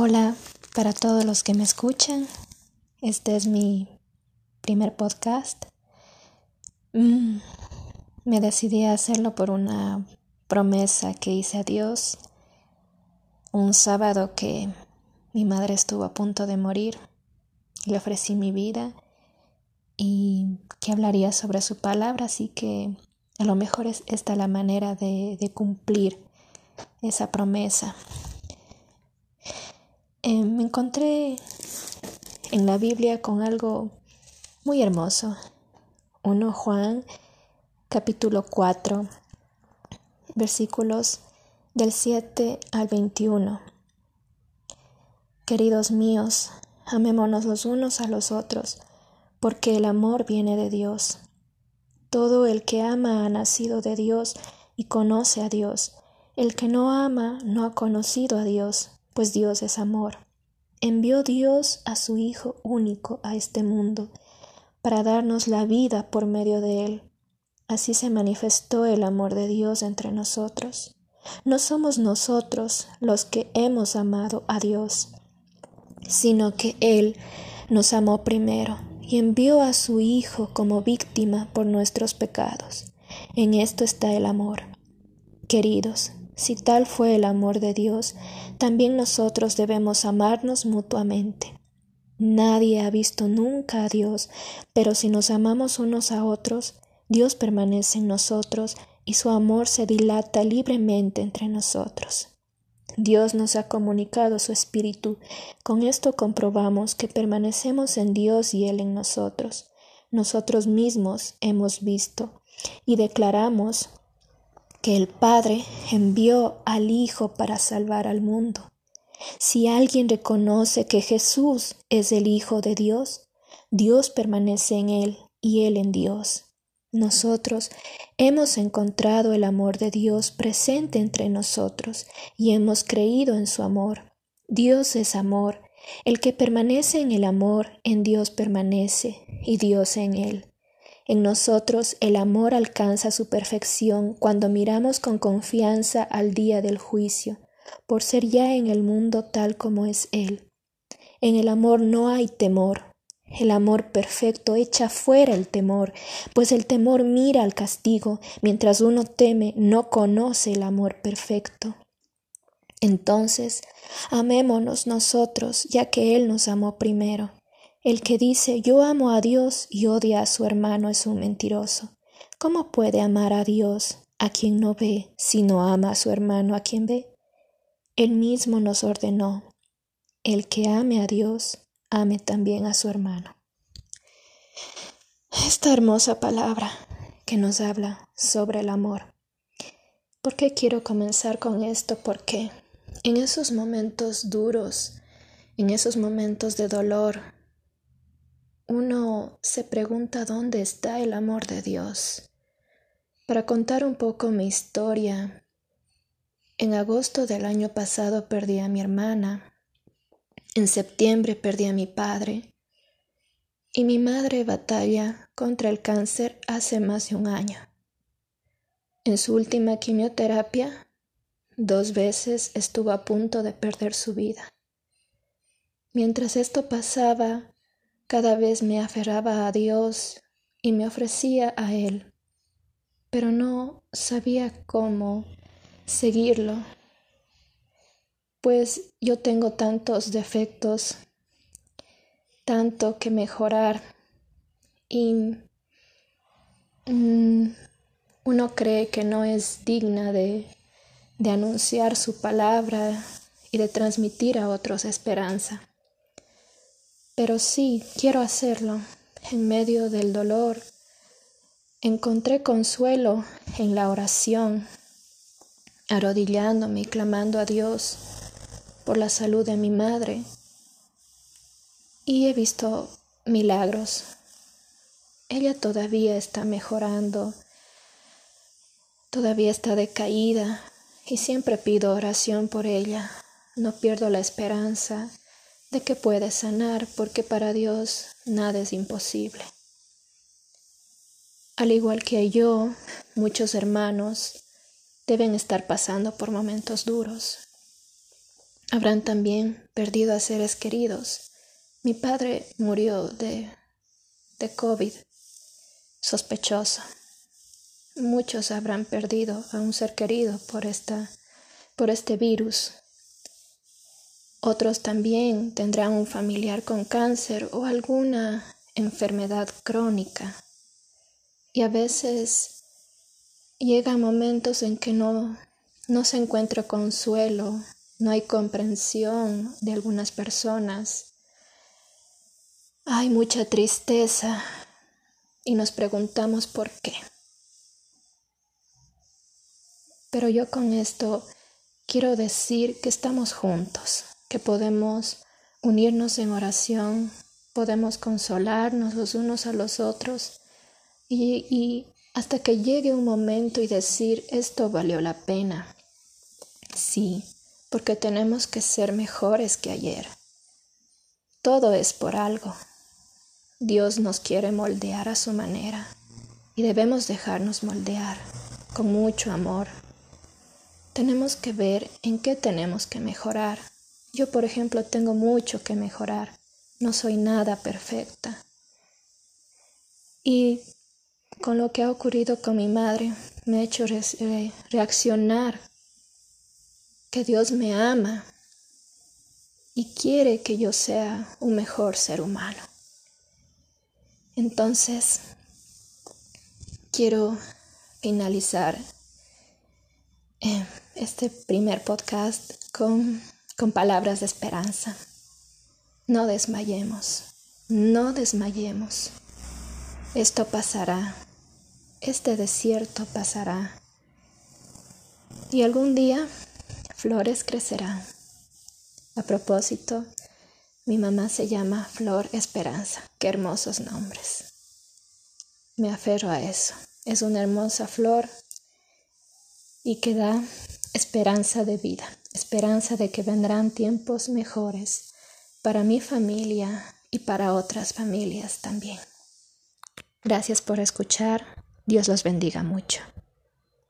Hola para todos los que me escuchan. Este es mi primer podcast. Mm, me decidí a hacerlo por una promesa que hice a Dios un sábado que mi madre estuvo a punto de morir. Le ofrecí mi vida y que hablaría sobre su palabra, así que a lo mejor es esta la manera de, de cumplir esa promesa. Eh, me encontré en la Biblia con algo muy hermoso. 1 Juan capítulo 4 versículos del 7 al 21. Queridos míos, amémonos los unos a los otros, porque el amor viene de Dios. Todo el que ama ha nacido de Dios y conoce a Dios. El que no ama no ha conocido a Dios, pues Dios es amor. Envió Dios a su Hijo único a este mundo para darnos la vida por medio de él. Así se manifestó el amor de Dios entre nosotros. No somos nosotros los que hemos amado a Dios, sino que Él nos amó primero y envió a su Hijo como víctima por nuestros pecados. En esto está el amor. Queridos, si tal fue el amor de Dios, también nosotros debemos amarnos mutuamente. Nadie ha visto nunca a Dios, pero si nos amamos unos a otros, Dios permanece en nosotros y su amor se dilata libremente entre nosotros. Dios nos ha comunicado su Espíritu. Con esto comprobamos que permanecemos en Dios y Él en nosotros. Nosotros mismos hemos visto y declaramos que el Padre envió al Hijo para salvar al mundo. Si alguien reconoce que Jesús es el Hijo de Dios, Dios permanece en él y él en Dios. Nosotros hemos encontrado el amor de Dios presente entre nosotros y hemos creído en su amor. Dios es amor. El que permanece en el amor, en Dios permanece y Dios en él. En nosotros el amor alcanza su perfección cuando miramos con confianza al día del juicio, por ser ya en el mundo tal como es Él. En el amor no hay temor. El amor perfecto echa fuera el temor, pues el temor mira al castigo, mientras uno teme no conoce el amor perfecto. Entonces, amémonos nosotros, ya que Él nos amó primero. El que dice yo amo a Dios y odia a su hermano es un mentiroso. ¿Cómo puede amar a Dios a quien no ve si no ama a su hermano a quien ve? Él mismo nos ordenó, el que ame a Dios, ame también a su hermano. Esta hermosa palabra que nos habla sobre el amor. ¿Por qué quiero comenzar con esto? Porque en esos momentos duros, en esos momentos de dolor, uno se pregunta dónde está el amor de Dios. Para contar un poco mi historia, en agosto del año pasado perdí a mi hermana, en septiembre perdí a mi padre y mi madre batalla contra el cáncer hace más de un año. En su última quimioterapia, dos veces estuvo a punto de perder su vida. Mientras esto pasaba, cada vez me aferraba a Dios y me ofrecía a Él, pero no sabía cómo seguirlo, pues yo tengo tantos defectos, tanto que mejorar y mm, uno cree que no es digna de, de anunciar su palabra y de transmitir a otros esperanza pero sí quiero hacerlo en medio del dolor. Encontré consuelo en la oración, arrodillándome y clamando a Dios por la salud de mi madre. Y he visto milagros. Ella todavía está mejorando, todavía está decaída y siempre pido oración por ella. No pierdo la esperanza de que puede sanar porque para Dios nada es imposible. Al igual que yo, muchos hermanos deben estar pasando por momentos duros. habrán también perdido a seres queridos. Mi padre murió de, de COVID sospechoso. Muchos habrán perdido a un ser querido por, esta, por este virus. Otros también tendrán un familiar con cáncer o alguna enfermedad crónica. Y a veces llegan momentos en que no, no se encuentra consuelo, no hay comprensión de algunas personas. Hay mucha tristeza y nos preguntamos por qué. Pero yo con esto quiero decir que estamos juntos, que podemos unirnos en oración, podemos consolarnos los unos a los otros y, y hasta que llegue un momento y decir esto valió la pena. Sí, porque tenemos que ser mejores que ayer. Todo es por algo. Dios nos quiere moldear a su manera y debemos dejarnos moldear con mucho amor. Tenemos que ver en qué tenemos que mejorar. Yo, por ejemplo, tengo mucho que mejorar. No soy nada perfecta. Y con lo que ha ocurrido con mi madre, me ha hecho reaccionar que Dios me ama y quiere que yo sea un mejor ser humano. Entonces, quiero finalizar eh, este primer podcast con, con palabras de esperanza. No desmayemos, no desmayemos. Esto pasará, este desierto pasará. Y algún día flores crecerán. A propósito, mi mamá se llama Flor Esperanza. Qué hermosos nombres. Me aferro a eso. Es una hermosa flor y que da esperanza de vida, esperanza de que vendrán tiempos mejores para mi familia y para otras familias también. Gracias por escuchar. Dios los bendiga mucho.